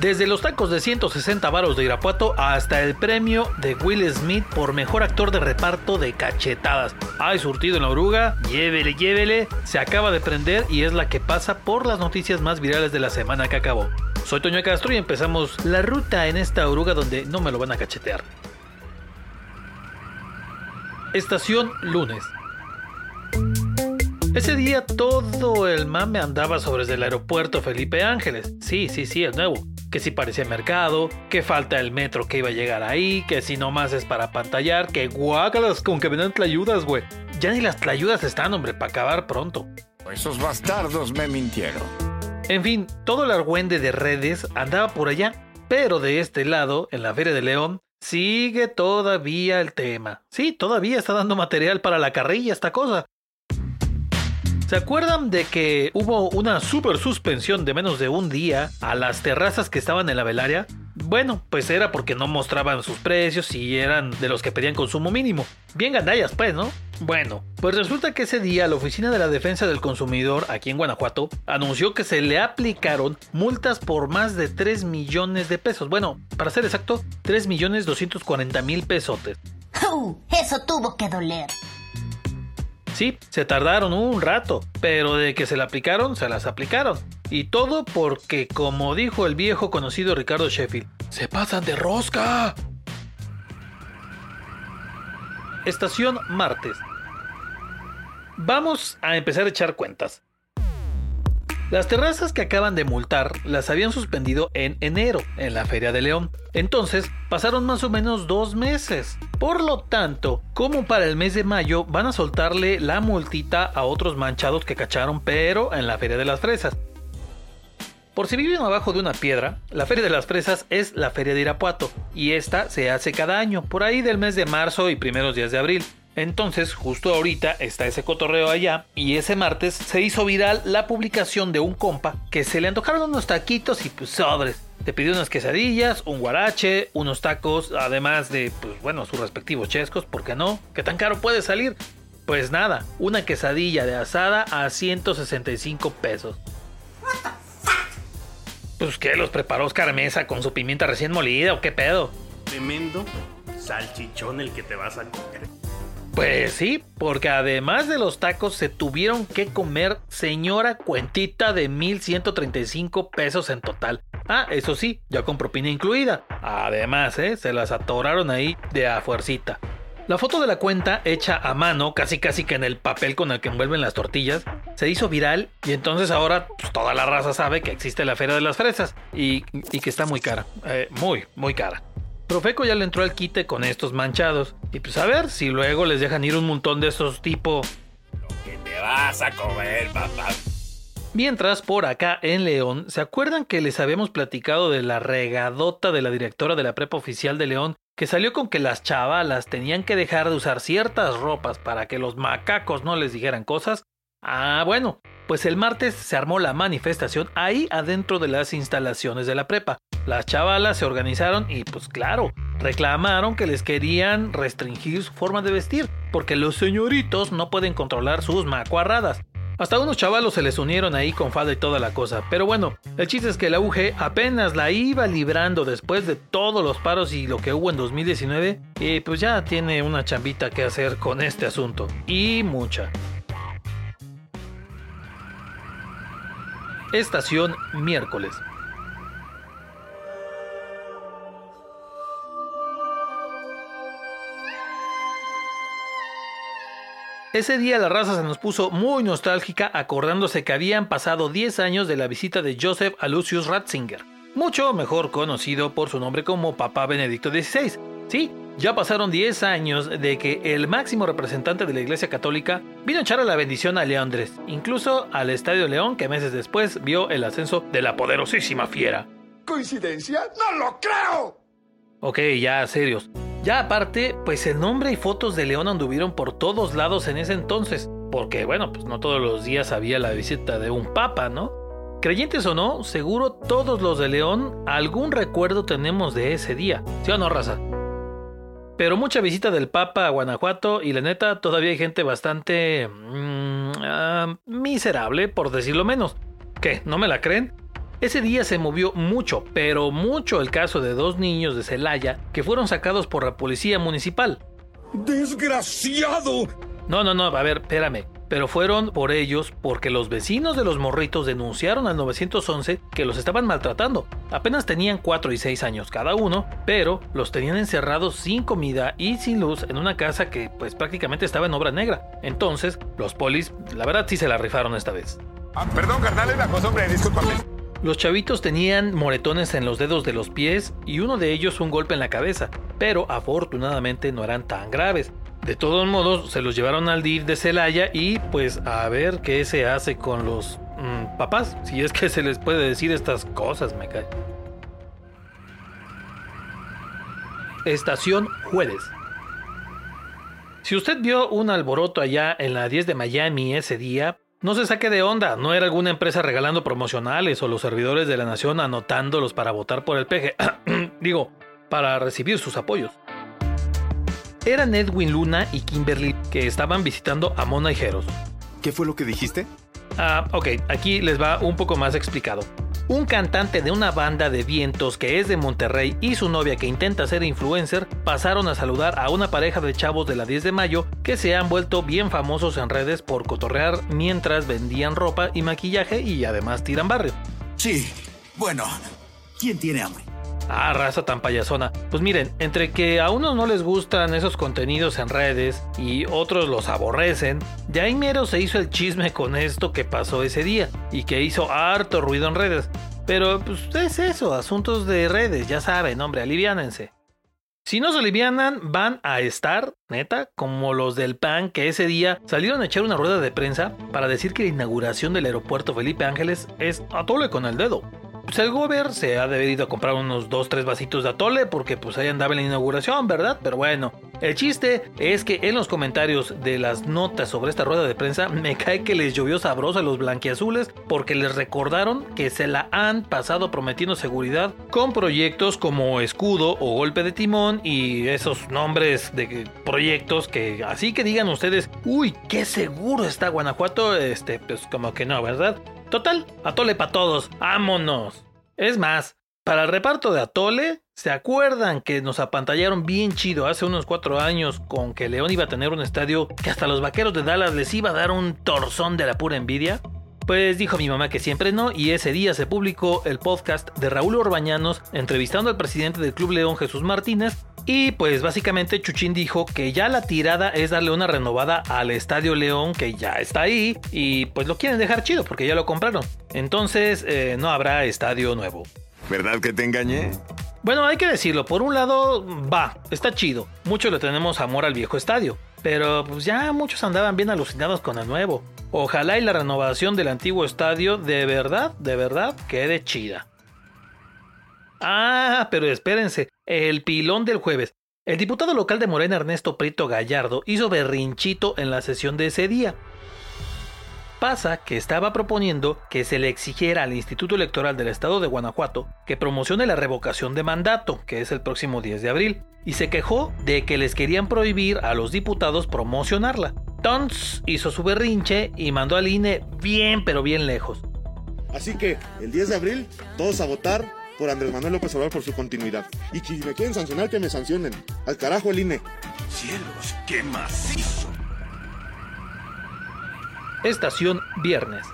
Desde los tacos de 160 varos de Irapuato hasta el premio de Will Smith por mejor actor de reparto de cachetadas. Hay surtido en la oruga, llévele, llévele, se acaba de prender y es la que pasa por las noticias más virales de la semana que acabó. Soy Toño Castro y empezamos la ruta en esta oruga donde no me lo van a cachetear. Estación lunes. Ese día todo el mame andaba sobre el aeropuerto Felipe Ángeles. Sí, sí, sí, el nuevo. Que si parecía mercado, que falta el metro que iba a llegar ahí, que si nomás es para pantallar, que guácalas con que vendan tlayudas, güey. Ya ni las tlayudas están, hombre, para acabar pronto. Esos bastardos me mintieron. En fin, todo el argüende de redes andaba por allá, pero de este lado, en la Feria de León, sigue todavía el tema. Sí, todavía está dando material para la carrilla esta cosa. ¿Se acuerdan de que hubo una super suspensión de menos de un día a las terrazas que estaban en la velaria? Bueno, pues era porque no mostraban sus precios y eran de los que pedían consumo mínimo. Bien gandallas, pues, ¿no? Bueno, pues resulta que ese día la Oficina de la Defensa del Consumidor aquí en Guanajuato anunció que se le aplicaron multas por más de 3 millones de pesos. Bueno, para ser exacto, 3 millones 240 mil pesotes. eso tuvo que doler. Sí, se tardaron un rato, pero de que se la aplicaron, se las aplicaron. Y todo porque, como dijo el viejo conocido Ricardo Sheffield, se pasan de rosca. Estación martes. Vamos a empezar a echar cuentas. Las terrazas que acaban de multar las habían suspendido en enero en la Feria de León. Entonces pasaron más o menos dos meses. Por lo tanto, como para el mes de mayo van a soltarle la multita a otros manchados que cacharon pero en la Feria de las Fresas. Por si viven abajo de una piedra, la Feria de las Fresas es la Feria de Irapuato y esta se hace cada año, por ahí del mes de marzo y primeros días de abril. Entonces, justo ahorita está ese cotorreo allá y ese martes se hizo viral la publicación de un compa que se le antojaron unos taquitos y pues sobres. Te pidió unas quesadillas, un guarache, unos tacos, además de, pues bueno, sus respectivos chescos, ¿por qué no? ¿Qué tan caro puede salir? Pues nada, una quesadilla de asada a 165 pesos. Pues que los preparó Oscar Mesa con su pimienta recién molida o qué pedo. Tremendo salchichón el que te vas a comer. Pues sí, porque además de los tacos se tuvieron que comer señora cuentita de 1135 pesos en total. Ah, eso sí, ya con propina incluida. Además, ¿eh? se las atoraron ahí de a fuercita. La foto de la cuenta, hecha a mano, casi casi que en el papel con el que envuelven las tortillas, se hizo viral y entonces ahora pues, toda la raza sabe que existe la Feria de las Fresas y, que está muy cara. Eh, muy, muy cara. Profeco ya le entró al quite con estos manchados. Y pues a ver si luego les dejan ir un montón de esos tipo. Lo que te vas a comer, papá. Mientras, por acá en León, ¿se acuerdan que les habíamos platicado de la regadota de la directora de la prepa oficial de León? Que salió con que las chavalas tenían que dejar de usar ciertas ropas para que los macacos no les dijeran cosas. Ah, bueno, pues el martes se armó la manifestación ahí adentro de las instalaciones de la prepa. Las chavalas se organizaron y pues claro, reclamaron que les querían restringir su forma de vestir, porque los señoritos no pueden controlar sus macuarradas. Hasta unos chavalos se les unieron ahí con falda y toda la cosa. Pero bueno, el chiste es que la UG apenas la iba librando después de todos los paros y lo que hubo en 2019. Y pues ya tiene una chambita que hacer con este asunto. Y mucha. Estación miércoles. Ese día la raza se nos puso muy nostálgica acordándose que habían pasado 10 años de la visita de Joseph a Lucius Ratzinger, mucho mejor conocido por su nombre como Papa Benedicto XVI. Sí, ya pasaron 10 años de que el máximo representante de la Iglesia Católica vino a echar a la bendición a Leandres, incluso al Estadio León que meses después vio el ascenso de la poderosísima fiera. ¿Coincidencia? ¡No lo creo! Ok, ya serios. Ya aparte, pues el nombre y fotos de León anduvieron por todos lados en ese entonces, porque bueno, pues no todos los días había la visita de un papa, ¿no? Creyentes o no, seguro todos los de León algún recuerdo tenemos de ese día, ¿sí o no, raza? Pero mucha visita del Papa a Guanajuato y la neta todavía hay gente bastante... Mm, ah, miserable, por decirlo menos. ¿Qué? ¿No me la creen? Ese día se movió mucho, pero mucho el caso de dos niños de Celaya que fueron sacados por la policía municipal. ¡Desgraciado! No, no, no, a ver, espérame. Pero fueron por ellos porque los vecinos de los morritos denunciaron al 911 que los estaban maltratando. Apenas tenían 4 y 6 años cada uno, pero los tenían encerrados sin comida y sin luz en una casa que pues prácticamente estaba en obra negra. Entonces, los polis, la verdad sí se la rifaron esta vez. Ah, perdón, carnal, es la cosa, hombre, discúlpame. Los chavitos tenían moretones en los dedos de los pies y uno de ellos un golpe en la cabeza, pero afortunadamente no eran tan graves. De todos modos, se los llevaron al DIF de Celaya y pues a ver qué se hace con los mm, papás, si es que se les puede decir estas cosas, me cae. Estación Jueves. Si usted vio un alboroto allá en la 10 de Miami ese día, no se saque de onda, no era alguna empresa regalando promocionales o los servidores de la nación anotándolos para votar por el peje. Digo, para recibir sus apoyos. Eran Edwin Luna y Kimberly que estaban visitando a Mona y Jeros. ¿Qué fue lo que dijiste? Ah, ok, aquí les va un poco más explicado. Un cantante de una banda de vientos que es de Monterrey y su novia que intenta ser influencer pasaron a saludar a una pareja de chavos de la 10 de mayo que se han vuelto bien famosos en redes por cotorrear mientras vendían ropa y maquillaje y además tiran barrio. Sí, bueno, ¿quién tiene hambre? Ah, raza tan payasona. Pues miren, entre que a unos no les gustan esos contenidos en redes y otros los aborrecen, ya mero se hizo el chisme con esto que pasó ese día y que hizo harto ruido en redes. Pero pues es eso, asuntos de redes, ya saben, hombre, aliviánense. Si no se alivianan, van a estar, neta, como los del PAN que ese día salieron a echar una rueda de prensa para decir que la inauguración del aeropuerto Felipe Ángeles es atole con el dedo pues el gober se ha debido a comprar unos 2-3 vasitos de atole porque pues ahí andaba en la inauguración, ¿verdad? Pero bueno, el chiste es que en los comentarios de las notas sobre esta rueda de prensa me cae que les llovió sabroso a los blanquiazules porque les recordaron que se la han pasado prometiendo seguridad con proyectos como escudo o golpe de timón y esos nombres de proyectos que así que digan ustedes, uy, qué seguro está Guanajuato, este, pues como que no, ¿verdad? Total, atole para todos, vámonos. Es más, para el reparto de atole, ¿se acuerdan que nos apantallaron bien chido hace unos cuatro años con que León iba a tener un estadio que hasta los vaqueros de Dallas les iba a dar un torzón de la pura envidia? Pues dijo mi mamá que siempre no, y ese día se publicó el podcast de Raúl Orbañanos entrevistando al presidente del Club León Jesús Martínez, y pues básicamente Chuchín dijo que ya la tirada es darle una renovada al Estadio León que ya está ahí y pues lo quieren dejar chido porque ya lo compraron. Entonces eh, no habrá estadio nuevo. ¿Verdad que te engañé? Bueno, hay que decirlo, por un lado va, está chido. Muchos le tenemos amor al viejo estadio. Pero pues ya muchos andaban bien alucinados con el nuevo. Ojalá y la renovación del antiguo estadio de verdad, de verdad, quede chida. Ah, pero espérense, el pilón del jueves. El diputado local de Morena Ernesto Prieto Gallardo hizo berrinchito en la sesión de ese día. Pasa que estaba proponiendo que se le exigiera al Instituto Electoral del Estado de Guanajuato que promocione la revocación de mandato, que es el próximo 10 de abril, y se quejó de que les querían prohibir a los diputados promocionarla. Tons hizo su berrinche y mandó al INE bien pero bien lejos. Así que el 10 de abril, todos a votar por Andrés Manuel López Obrador por su continuidad. Y si me quieren sancionar, que me sancionen. Al carajo el INE. Cielos, qué macizo. Estación Viernes.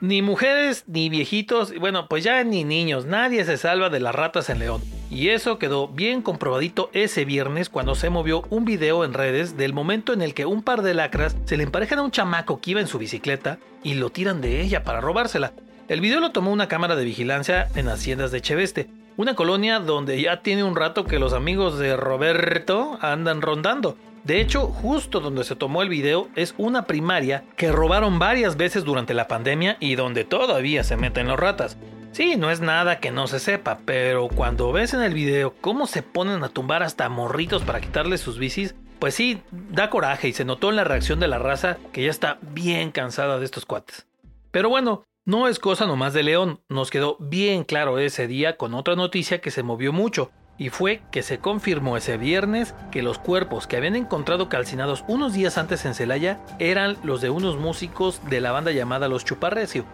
Ni mujeres, ni viejitos, y bueno, pues ya ni niños, nadie se salva de las ratas en León. Y eso quedó bien comprobadito ese viernes cuando se movió un video en redes del momento en el que un par de lacras se le emparejan a un chamaco que iba en su bicicleta y lo tiran de ella para robársela. El video lo tomó una cámara de vigilancia en Haciendas de Cheveste, una colonia donde ya tiene un rato que los amigos de Roberto andan rondando. De hecho, justo donde se tomó el video es una primaria que robaron varias veces durante la pandemia y donde todavía se meten los ratas. Sí, no es nada que no se sepa, pero cuando ves en el video cómo se ponen a tumbar hasta morritos para quitarles sus bicis, pues sí, da coraje y se notó en la reacción de la raza que ya está bien cansada de estos cuates. Pero bueno, no es cosa nomás de León, nos quedó bien claro ese día con otra noticia que se movió mucho, y fue que se confirmó ese viernes que los cuerpos que habían encontrado calcinados unos días antes en Celaya eran los de unos músicos de la banda llamada Los Chuparrecio.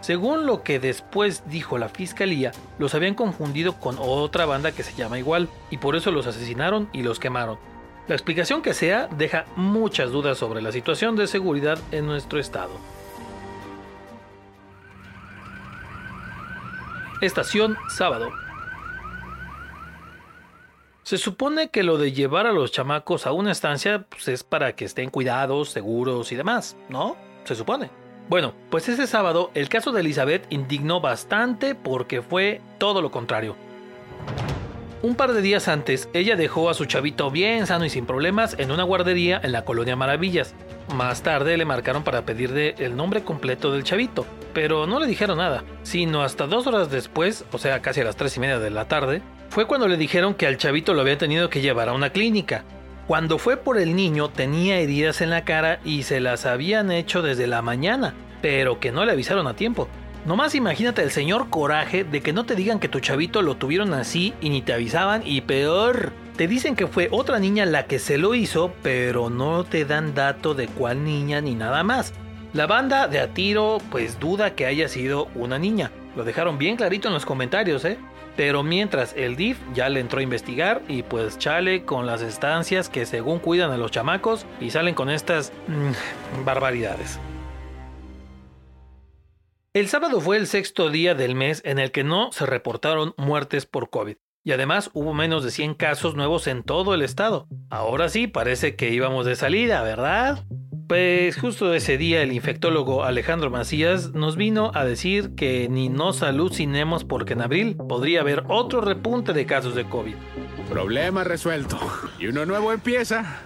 Según lo que después dijo la fiscalía, los habían confundido con otra banda que se llama igual, y por eso los asesinaron y los quemaron. La explicación que sea deja muchas dudas sobre la situación de seguridad en nuestro estado. Estación sábado. Se supone que lo de llevar a los chamacos a una estancia pues, es para que estén cuidados, seguros y demás, ¿no? Se supone. Bueno, pues ese sábado el caso de Elizabeth indignó bastante porque fue todo lo contrario. Un par de días antes, ella dejó a su chavito bien sano y sin problemas en una guardería en la colonia Maravillas. Más tarde le marcaron para pedirle el nombre completo del chavito, pero no le dijeron nada, sino hasta dos horas después, o sea, casi a las tres y media de la tarde, fue cuando le dijeron que al chavito lo habían tenido que llevar a una clínica. Cuando fue por el niño tenía heridas en la cara y se las habían hecho desde la mañana, pero que no le avisaron a tiempo. Nomás imagínate el señor coraje de que no te digan que tu chavito lo tuvieron así y ni te avisaban y peor, te dicen que fue otra niña la que se lo hizo, pero no te dan dato de cuál niña ni nada más. La banda de a tiro pues duda que haya sido una niña. Lo dejaron bien clarito en los comentarios, ¿eh? Pero mientras el DIF ya le entró a investigar y pues chale con las estancias que según cuidan a los chamacos y salen con estas mm, barbaridades. El sábado fue el sexto día del mes en el que no se reportaron muertes por COVID. Y además hubo menos de 100 casos nuevos en todo el estado. Ahora sí, parece que íbamos de salida, ¿verdad? Pues justo ese día el infectólogo Alejandro Macías nos vino a decir que ni nos alucinemos porque en abril podría haber otro repunte de casos de COVID. Problema resuelto. Y uno nuevo empieza.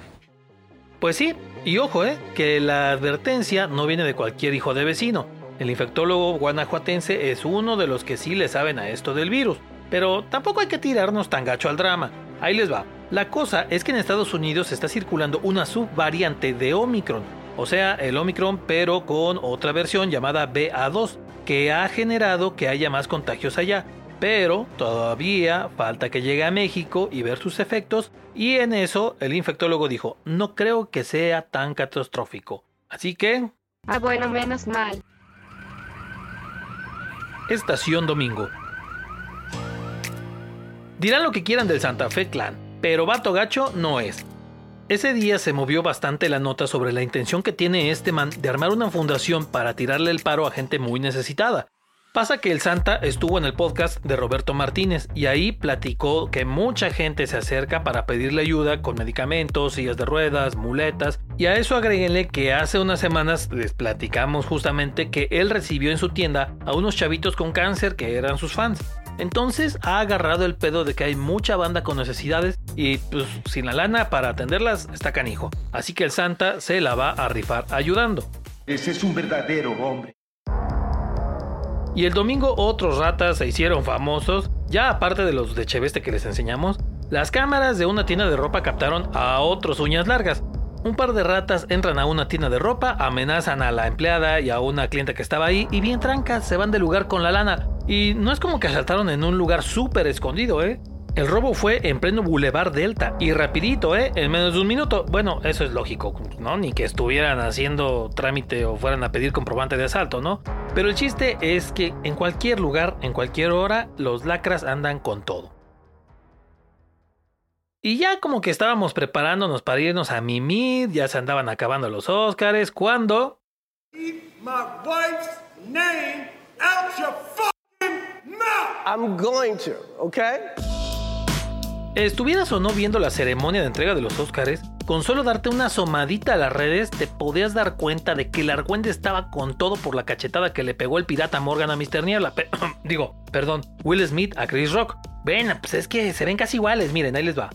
Pues sí, y ojo, eh, que la advertencia no viene de cualquier hijo de vecino. El infectólogo guanajuatense es uno de los que sí le saben a esto del virus, pero tampoco hay que tirarnos tan gacho al drama. Ahí les va. La cosa es que en Estados Unidos está circulando una subvariante de Omicron, o sea, el Omicron pero con otra versión llamada BA2, que ha generado que haya más contagios allá. Pero todavía falta que llegue a México y ver sus efectos, y en eso el infectólogo dijo, no creo que sea tan catastrófico. Así que... Ah, bueno, menos mal. Estación Domingo. Dirán lo que quieran del Santa Fe Clan, pero vato gacho no es. Ese día se movió bastante la nota sobre la intención que tiene este man de armar una fundación para tirarle el paro a gente muy necesitada. Pasa que el Santa estuvo en el podcast de Roberto Martínez y ahí platicó que mucha gente se acerca para pedirle ayuda con medicamentos, sillas de ruedas, muletas y a eso agréguenle que hace unas semanas les platicamos justamente que él recibió en su tienda a unos chavitos con cáncer que eran sus fans. Entonces ha agarrado el pedo de que hay mucha banda con necesidades y pues sin la lana para atenderlas está canijo. Así que el Santa se la va a rifar ayudando. Ese es un verdadero hombre. Y el domingo otros ratas se hicieron famosos, ya aparte de los de Cheveste que les enseñamos, las cámaras de una tienda de ropa captaron a otros uñas largas. Un par de ratas entran a una tienda de ropa, amenazan a la empleada y a una clienta que estaba ahí y bien trancas se van del lugar con la lana. Y no es como que asaltaron en un lugar súper escondido, ¿eh? El robo fue en pleno Boulevard Delta y rapidito, ¿eh? En menos de un minuto. Bueno, eso es lógico, ¿no? Ni que estuvieran haciendo trámite o fueran a pedir comprobante de asalto, ¿no? Pero el chiste es que en cualquier lugar, en cualquier hora, los lacras andan con todo. Y ya como que estábamos preparándonos para irnos a mimir, ya se andaban acabando los Óscares, cuando... I'm going to, okay? Estuvieras o no viendo la ceremonia de entrega de los Óscares, con solo darte una asomadita a las redes te podías dar cuenta de que el argüende estaba con todo por la cachetada que le pegó el pirata Morgan a Mr. Niebla. digo, perdón, Will Smith a Chris Rock. Ven, pues es que se ven casi iguales, miren, ahí les va.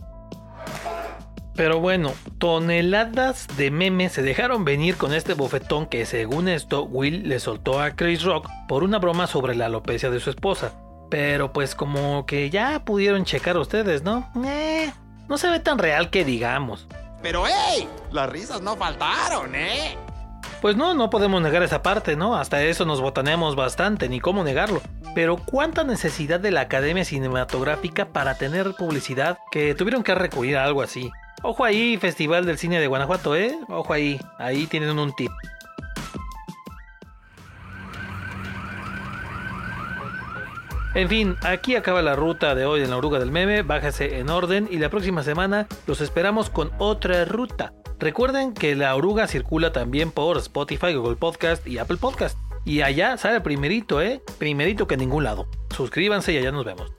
Pero bueno, toneladas de memes se dejaron venir con este bofetón que según esto Will le soltó a Chris Rock por una broma sobre la alopecia de su esposa. Pero pues como que ya pudieron checar ustedes, ¿no? Eh, no se ve tan real que digamos. Pero hey, las risas no faltaron, ¿eh? Pues no, no podemos negar esa parte, ¿no? Hasta eso nos botaneamos bastante, ni cómo negarlo. Pero cuánta necesidad de la Academia Cinematográfica para tener publicidad que tuvieron que recurrir a algo así. Ojo ahí, Festival del Cine de Guanajuato, ¿eh? Ojo ahí, ahí tienen un tip. En fin, aquí acaba la ruta de hoy en la oruga del meme, bájese en orden y la próxima semana los esperamos con otra ruta. Recuerden que la oruga circula también por Spotify, Google Podcast y Apple Podcast. Y allá sale primerito, ¿eh? Primerito que en ningún lado. Suscríbanse y allá nos vemos.